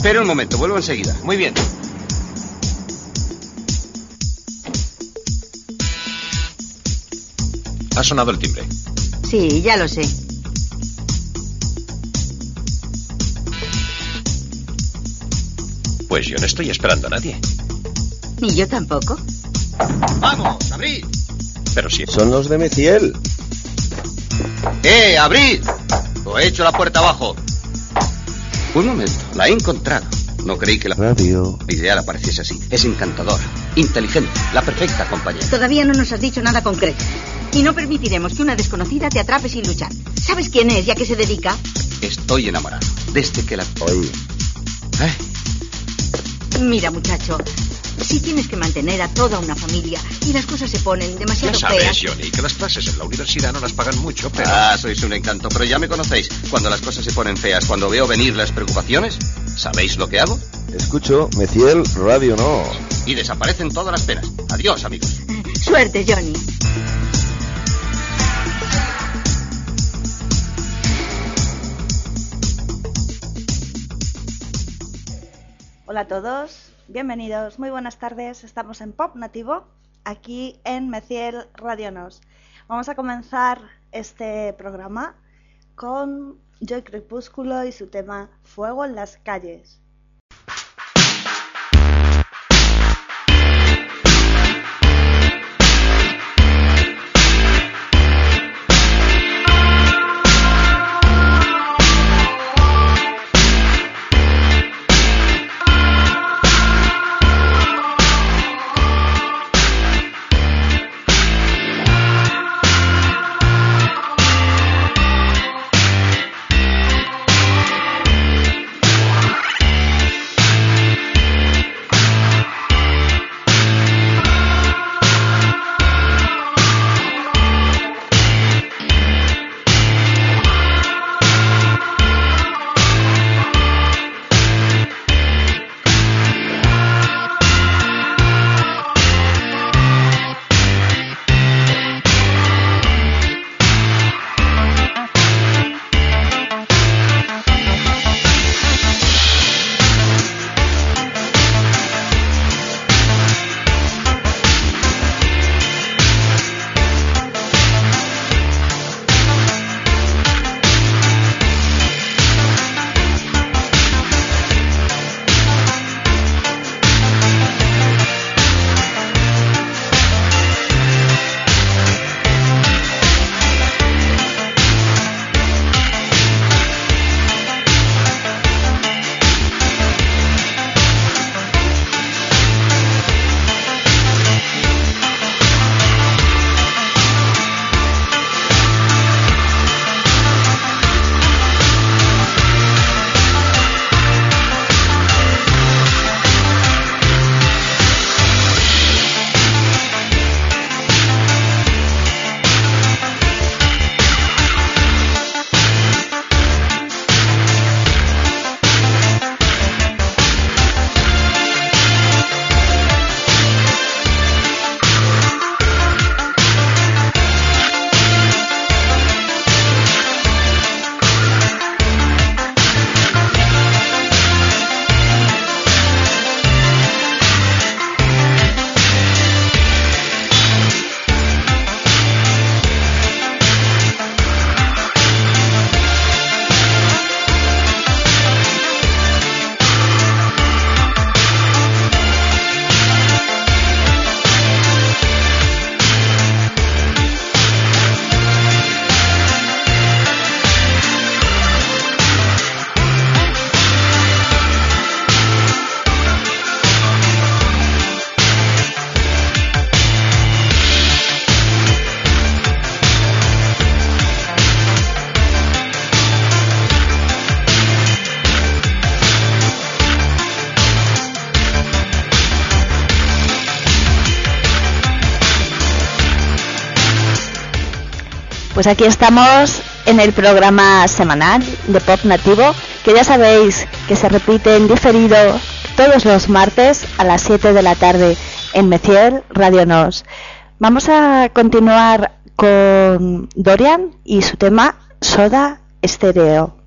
Espera un momento, vuelvo enseguida. Muy bien. Ha sonado el timbre. Sí, ya lo sé. Pues yo no estoy esperando a nadie. Ni yo tampoco. ¡Vamos, abrid! Pero si... Son los de Meciel. ¡Eh, abrid! Lo he hecho la puerta abajo. Un momento, la he encontrado. No creí que la Radio. ideal apareciese así. Es encantadora, inteligente, la perfecta compañera. Todavía no nos has dicho nada concreto. Y no permitiremos que una desconocida te atrape sin luchar. ¿Sabes quién es y a qué se dedica? Estoy enamorado. Desde que la... Oye, Ay, Mira, muchacho, si tienes que mantener a toda una familia y las cosas se ponen Ya demasiado sabes, feas. Johnny, que las clases en la universidad no las pagan mucho, pero... Ah, sois un encanto, pero ya me conocéis. Cuando las cosas se ponen feas, cuando veo venir las preocupaciones, ¿sabéis lo que hago? escucho, Meciel, radio no. Y desaparecen todas las penas. Adiós, amigos. Suerte, Johnny. Hola a todos, bienvenidos, muy buenas tardes. Estamos en Pop Nativo, aquí en Meciel Radionos. Vamos a comenzar este programa con Joy Crepúsculo y su tema Fuego en las calles. Pues aquí estamos en el programa semanal de Pop Nativo, que ya sabéis que se repite en diferido todos los martes a las 7 de la tarde en Mecier Radio Nos. Vamos a continuar con Dorian y su tema Soda Estéreo.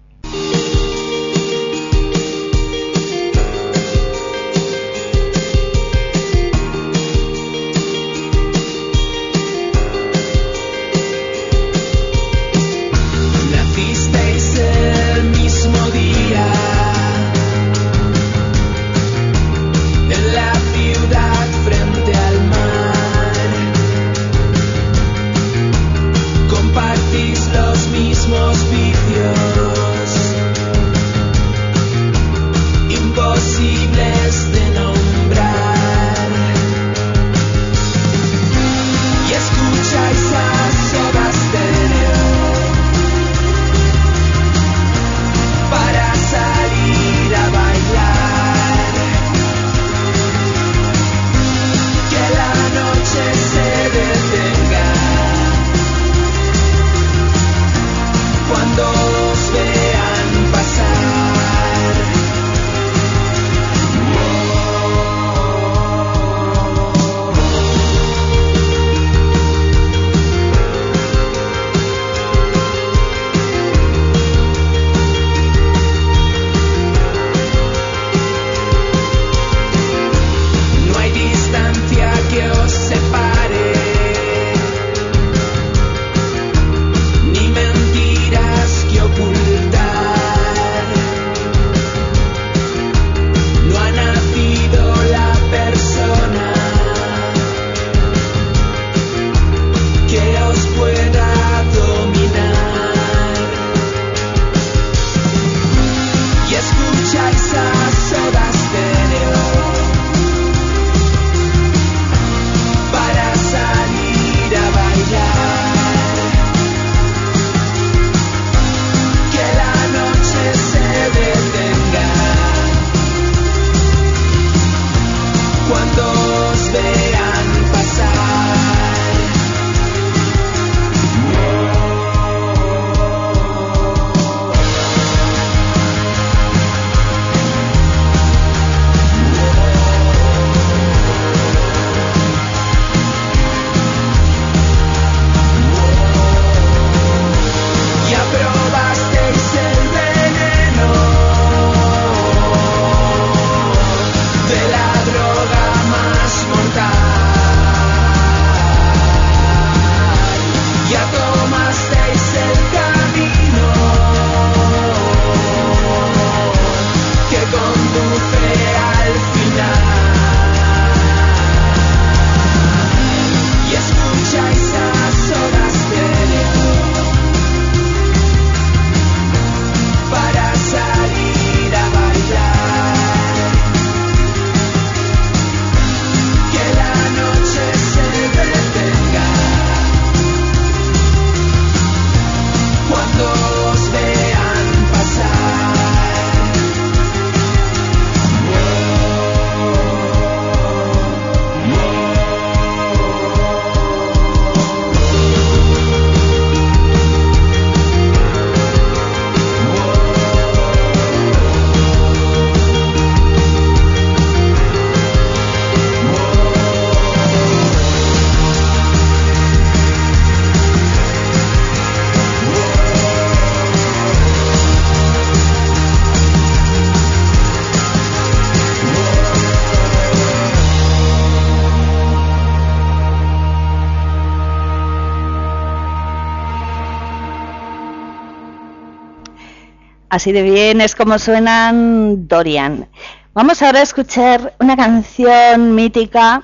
Así de bien es como suenan Dorian. Vamos ahora a escuchar una canción mítica.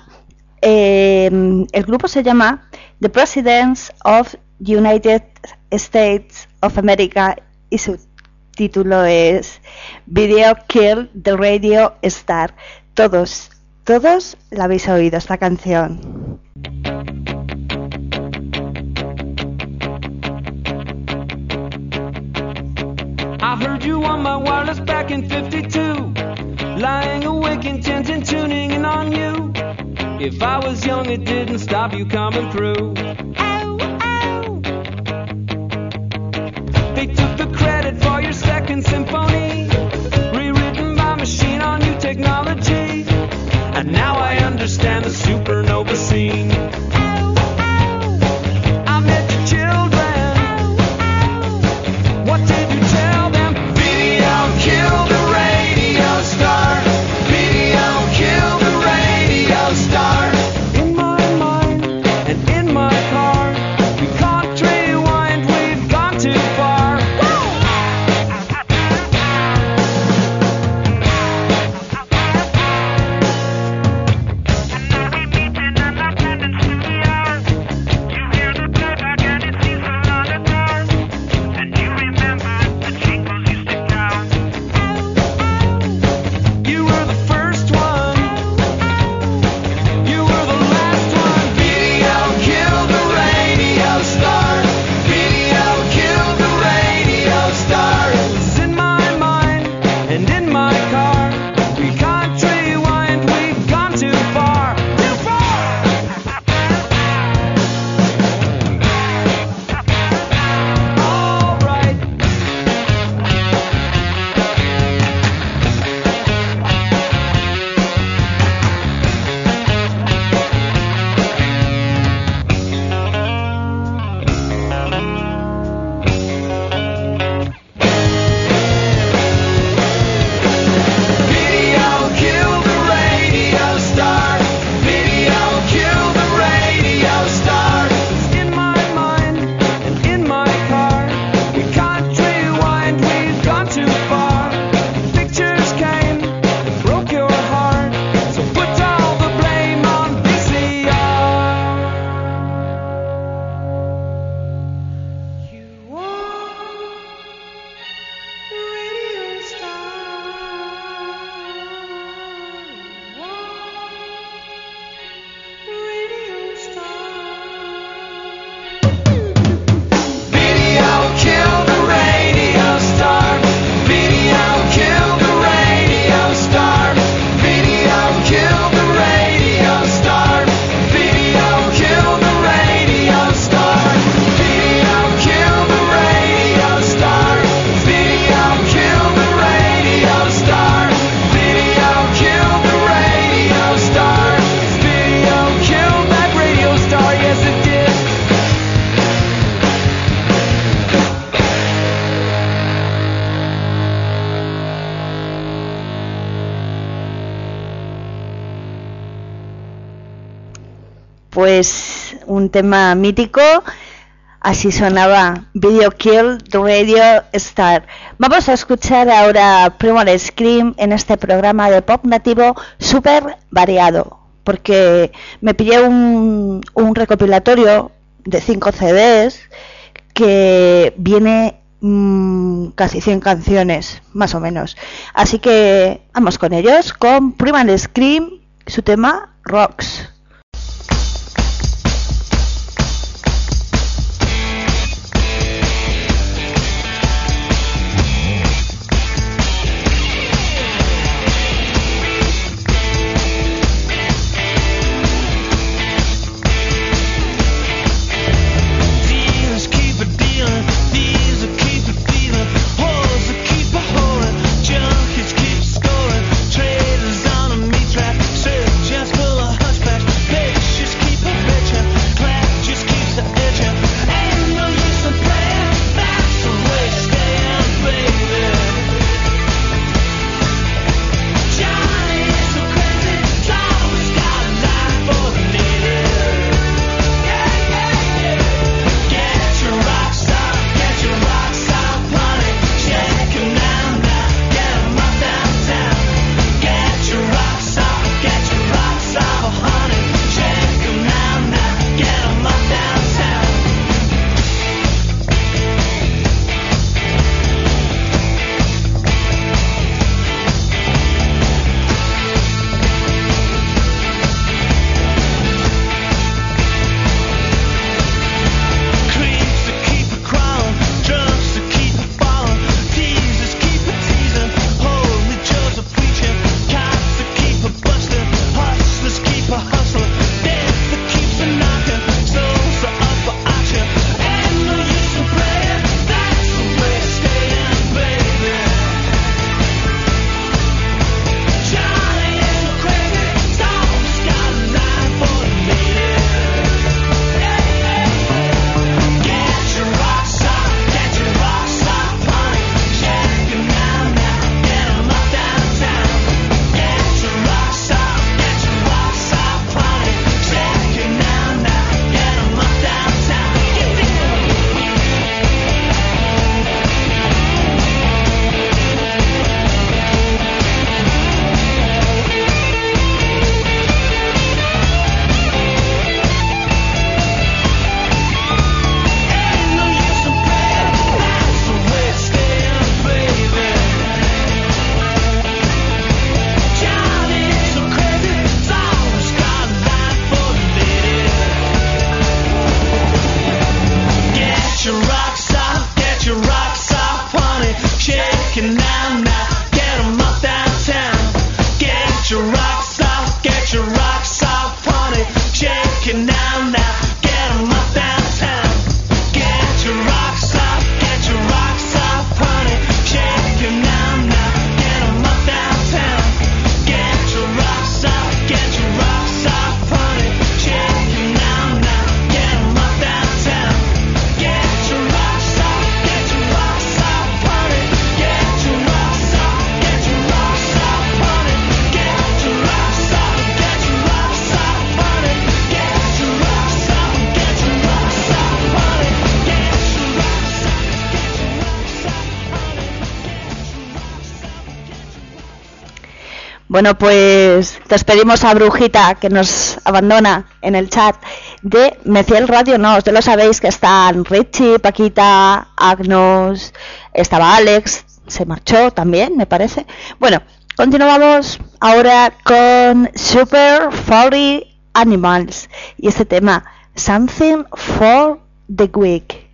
Eh, el grupo se llama The Presidents of United States of America y su título es Video Kill the Radio Star. Todos, todos la habéis oído esta canción. heard you on my wireless back in 52. Lying awake, intent and tuning in on you. If I was young, it didn't stop you coming through. Oh, oh. They took the credit for your second symphony, rewritten by machine on new technology. And now I understand the supernova scene. tema mítico. Así sonaba Video Kill Radio Star. Vamos a escuchar ahora Primal Scream en este programa de pop nativo súper variado, porque me pillé un, un recopilatorio de 5 CDs que viene mm, casi 100 canciones, más o menos. Así que vamos con ellos, con Primal Scream, su tema Rocks. Bueno, pues despedimos a Brujita que nos abandona en el chat de Meciel Radio. No, ustedes lo sabéis que están Richie, Paquita, Agnos, estaba Alex, se marchó también, me parece. Bueno, continuamos ahora con Super Furry Animals y este tema, Something for the Week.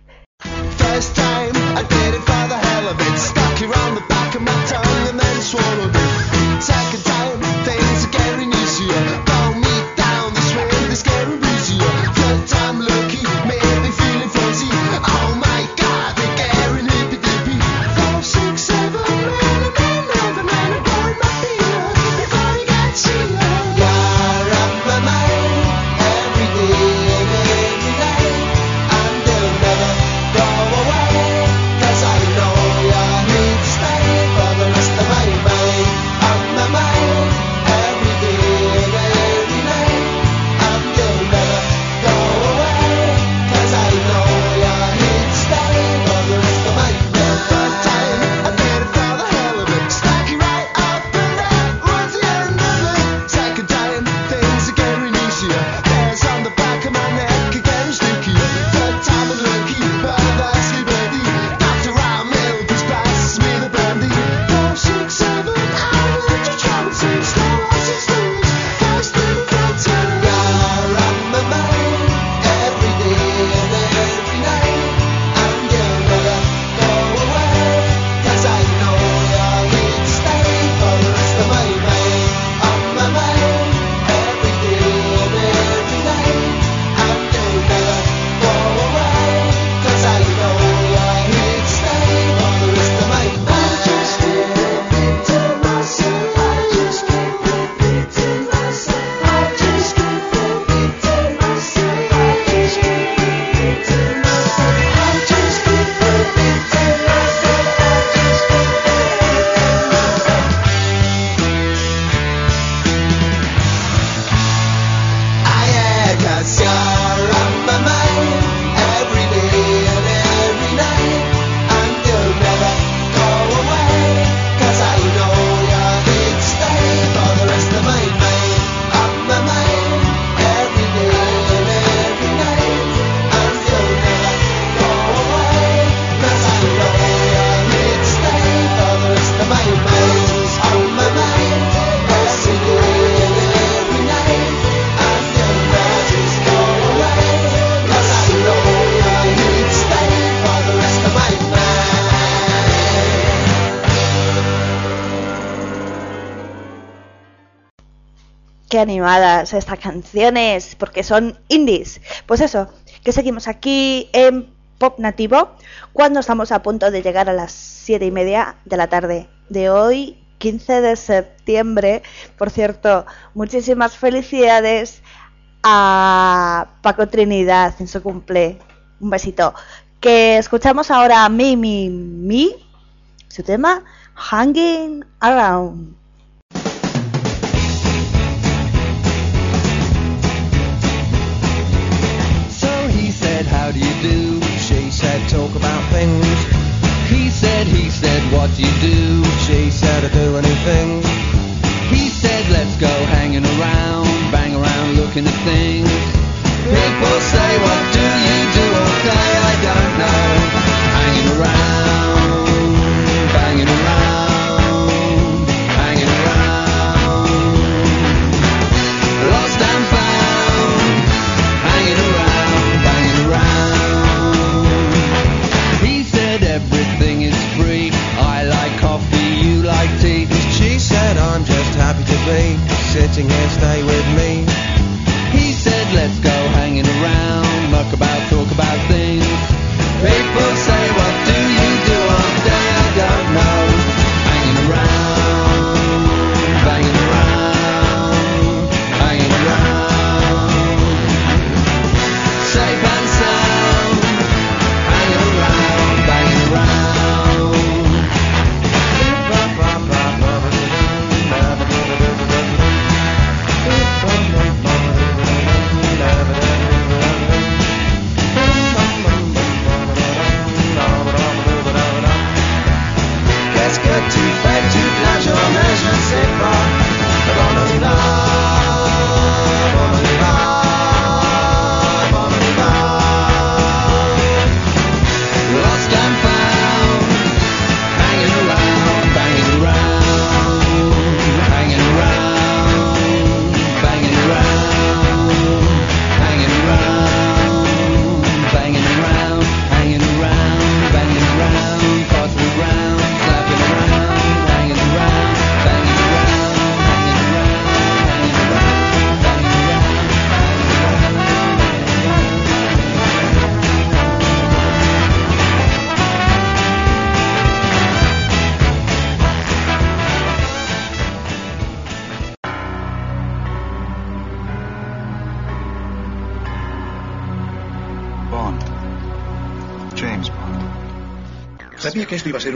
Animadas estas canciones, porque son indies. Pues eso, que seguimos aquí en Pop Nativo cuando estamos a punto de llegar a las 7 y media de la tarde de hoy, 15 de septiembre. Por cierto, muchísimas felicidades a Paco Trinidad en su cumple. Un besito. Que escuchamos ahora a Mi Mi Mi, su tema Hanging Around. About things. He said, He said, What do you do? She said, I do anything. He said, Let's go hanging around, bang around looking at things. People say, What rain, setting in, stay with me.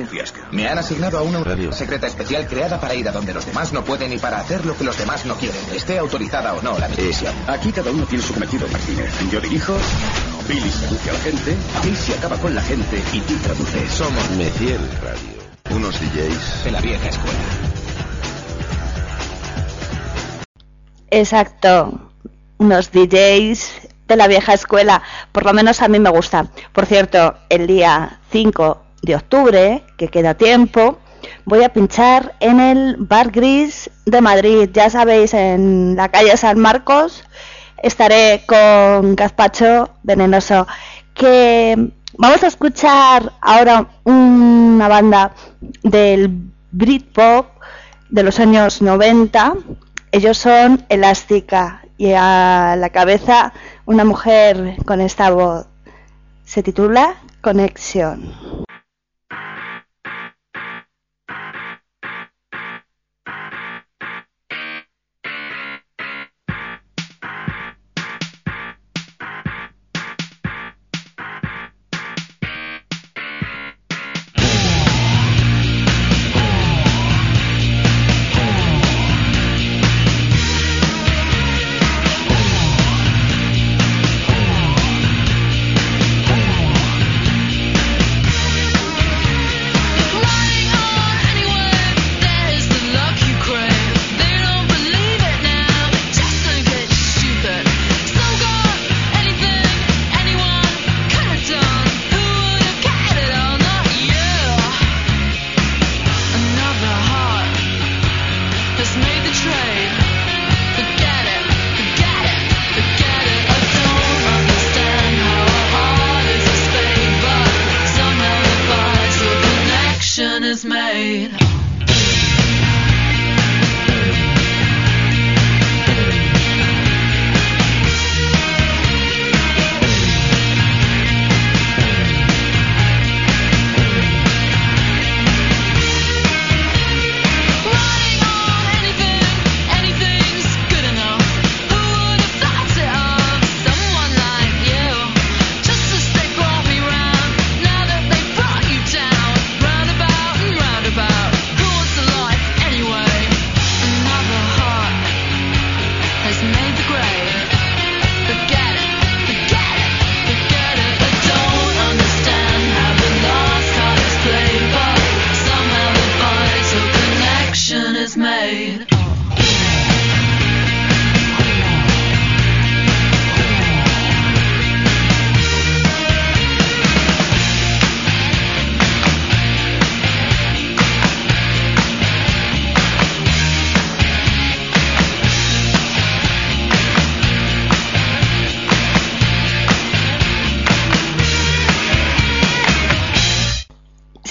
Un fiasco. Me han asignado a una Radio. secreta especial creada para ir a donde los demás no pueden y para hacer lo que los demás no quieren, esté autorizada o no la misión. Aquí cada uno tiene su cometido, Martínez. Yo dirijo, Billy seduce a la gente, Casey acaba con la gente y tú traduces. Somos Meciel Radio. Unos DJs. de la vieja escuela. Exacto, unos DJs de la vieja escuela, por lo menos a mí me gusta. Por cierto, el día 5 de octubre, que queda tiempo, voy a pinchar en el Bar Gris de Madrid, ya sabéis, en la calle San Marcos. Estaré con Gazpacho Venenoso, que vamos a escuchar ahora una banda del Britpop de los años 90. Ellos son Elástica y a la cabeza una mujer con esta voz. Se titula Conexión.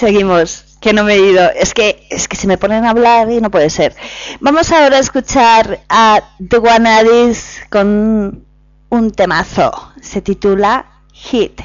Seguimos, que no me he ido. Es que, es que se me ponen a hablar y no puede ser. Vamos ahora a escuchar a The Wanadis con un temazo. Se titula Hit.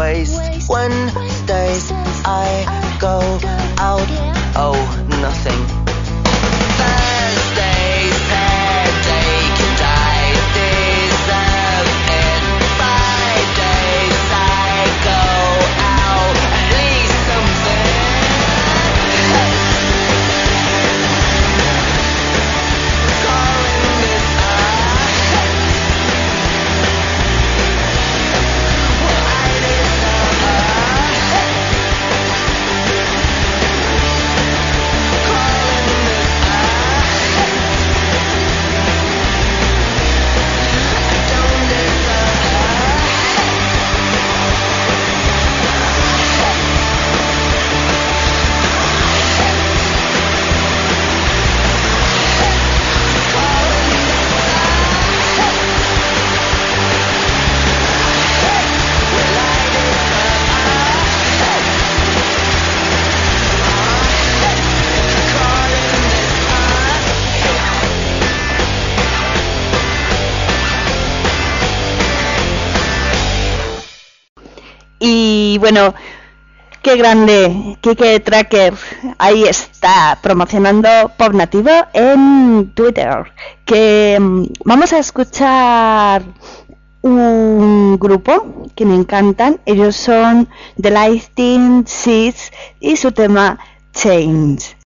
Waste. Wednesdays, I go out. Oh, nothing. Bueno, qué grande, Kike Tracker, ahí está, promocionando Pop Nativo en Twitter. Que mm, vamos a escuchar un grupo que me encantan, ellos son The Lightning Seeds y su tema Change.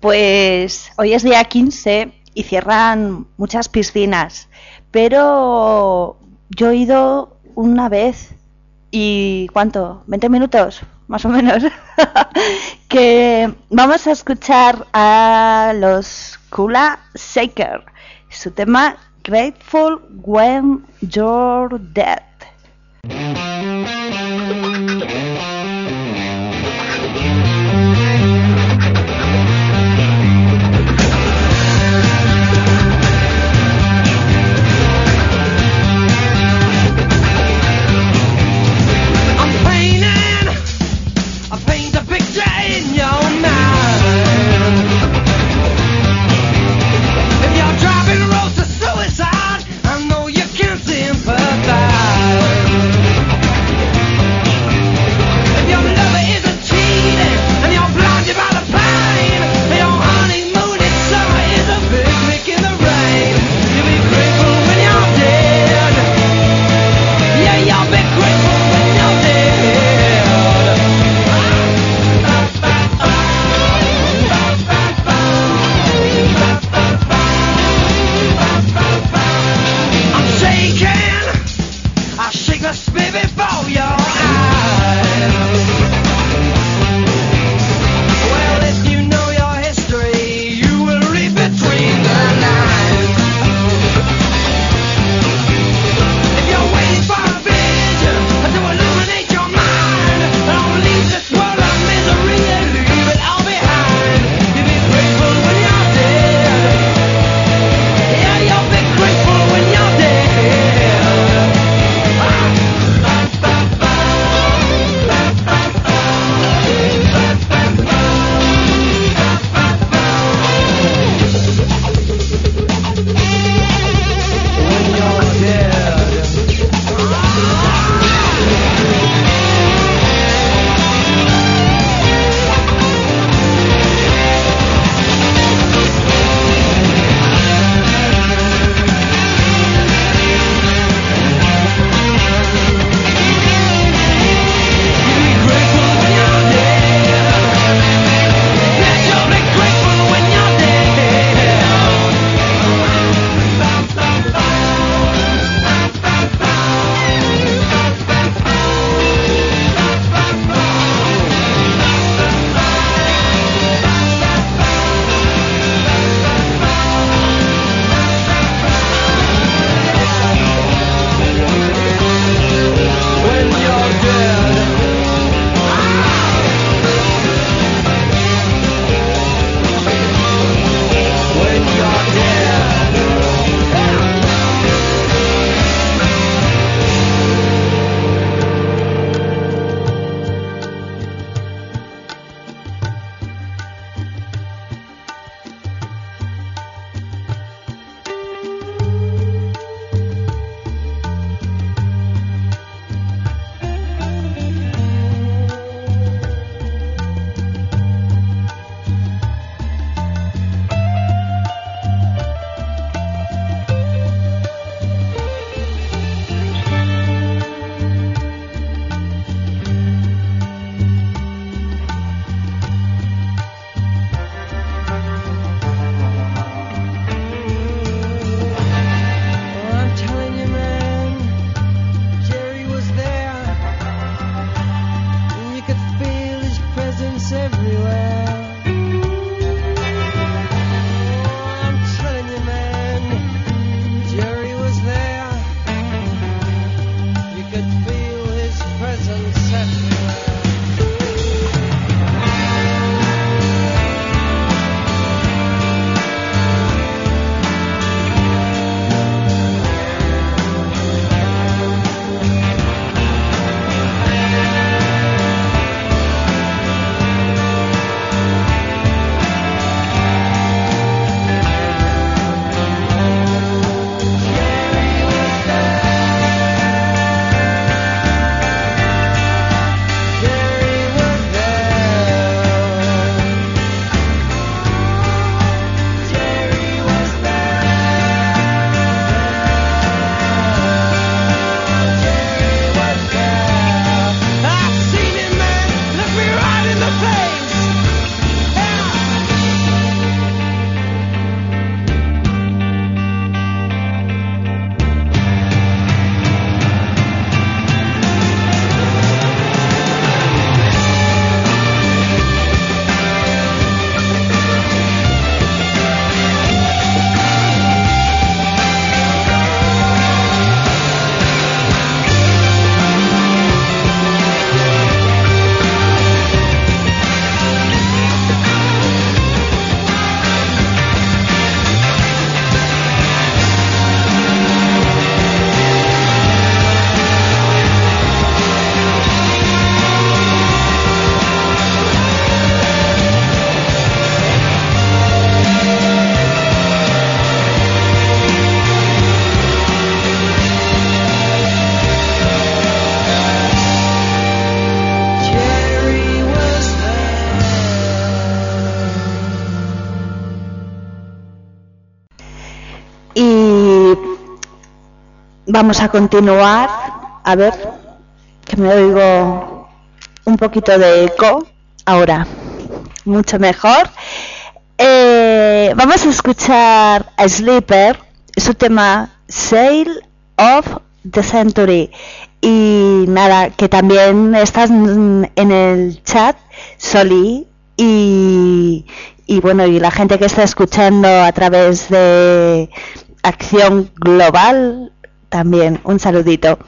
Pues hoy es día 15 y cierran muchas piscinas, pero yo he ido una vez y ¿cuánto? ¿20 minutos? Más o menos. que vamos a escuchar a los Kula Shaker, su tema Grateful When You're Dead. Y vamos a continuar. A ver, que me oigo un poquito de eco. Ahora, mucho mejor. Eh, vamos a escuchar a Sleeper, su tema Sail of the Century. Y nada, que también estás en el chat, Soli, y, y bueno, y la gente que está escuchando a través de Acción Global, también un saludito.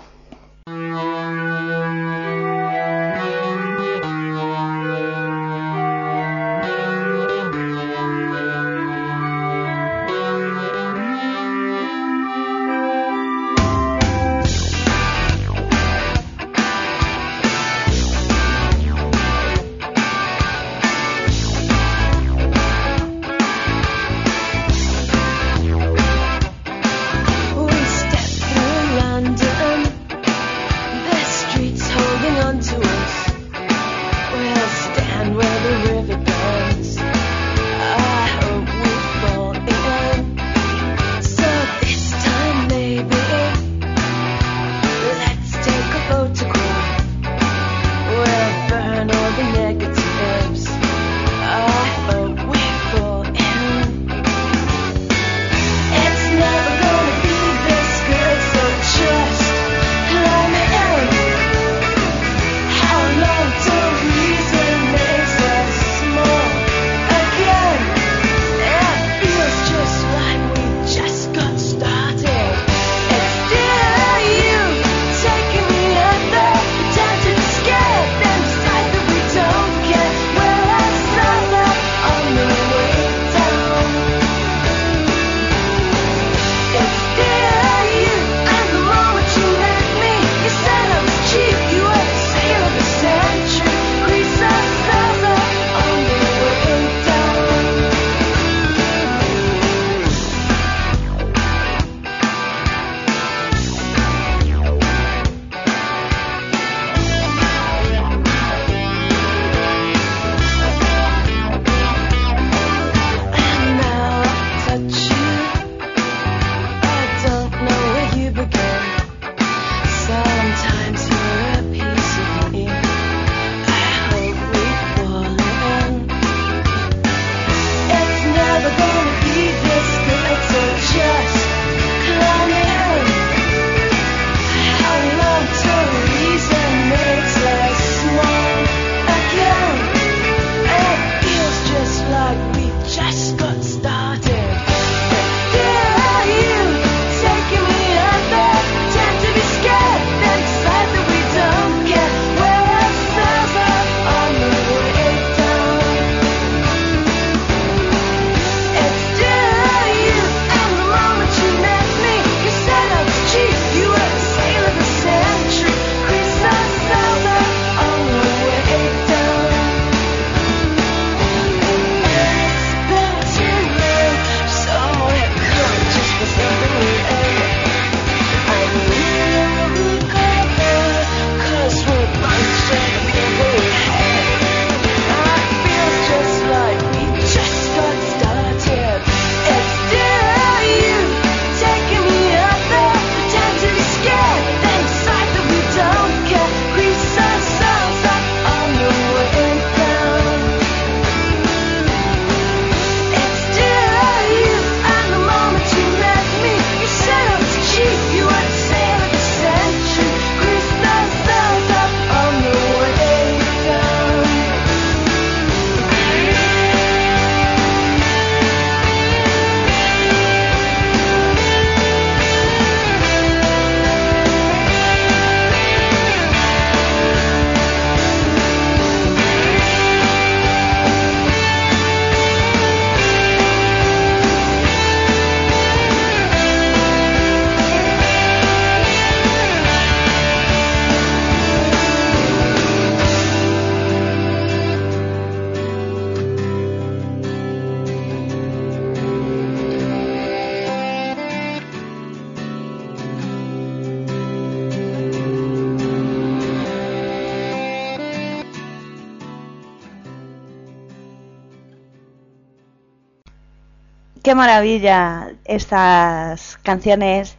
Qué maravilla estas canciones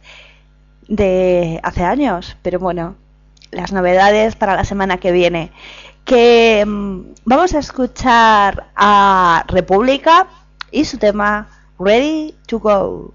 de hace años, pero bueno, las novedades para la semana que viene. Que mm, vamos a escuchar a República y su tema Ready to Go.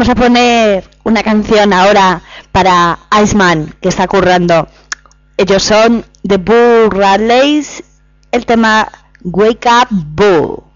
vamos a poner una canción ahora para Iceman, que está currando. Ellos son The Boo Radleys, el tema Wake Up Boo.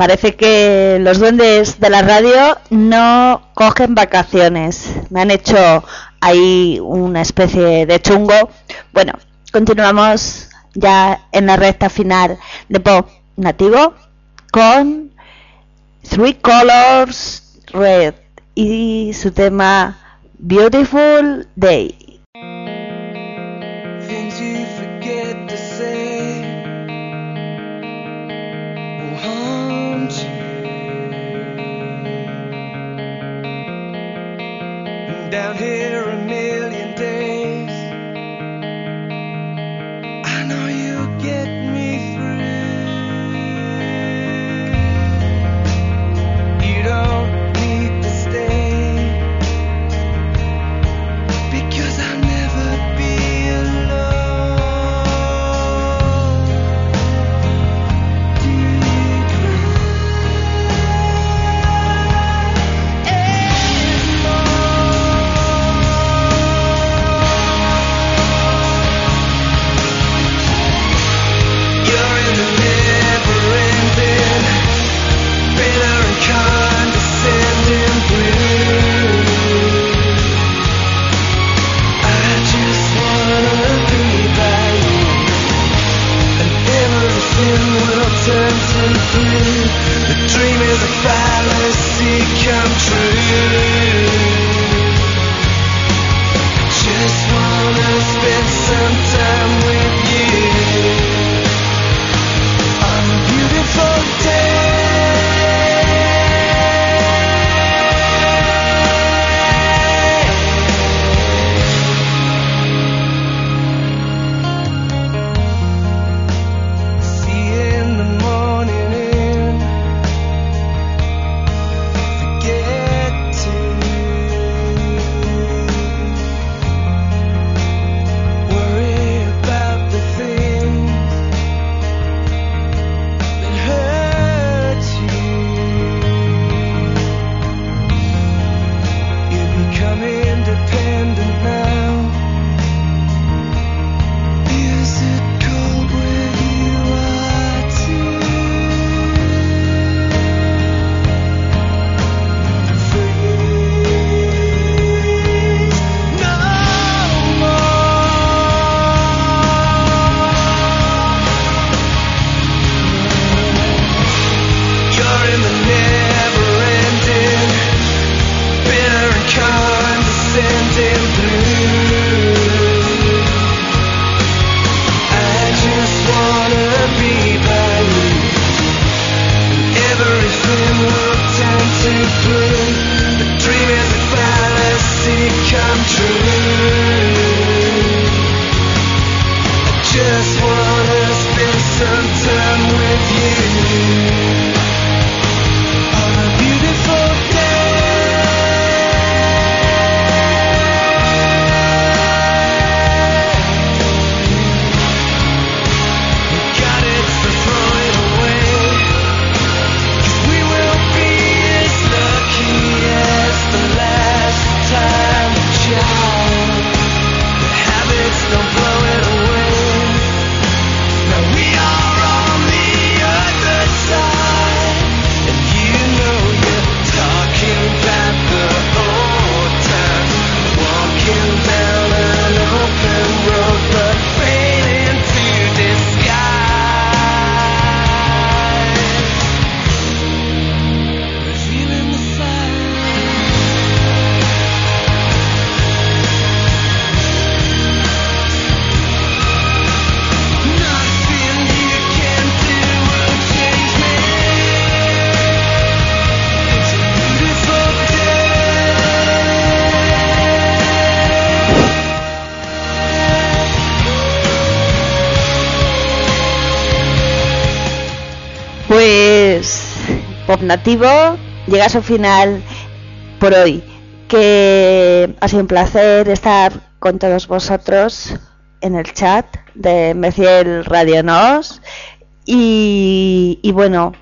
Parece que los duendes de la radio no cogen vacaciones. Me han hecho ahí una especie de chungo. Bueno, continuamos ya en la recta final de pop nativo con Three Colors Red y su tema Beautiful Day. Pop Nativo llega a su final por hoy. Que ha sido un placer estar con todos vosotros en el chat de Meciel Radio Nos. Y, y bueno,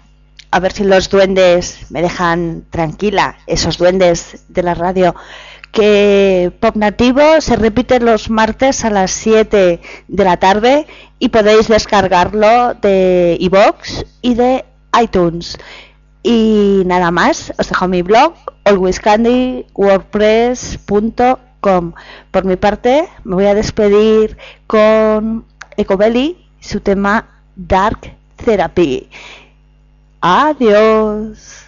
a ver si los duendes me dejan tranquila, esos duendes de la radio. Que Pop Nativo se repite los martes a las 7 de la tarde y podéis descargarlo de iBox y de iTunes. Y nada más, os dejo mi blog alwayscandywordpress.com. Por mi parte, me voy a despedir con Ecobelly, su tema Dark Therapy. Adiós.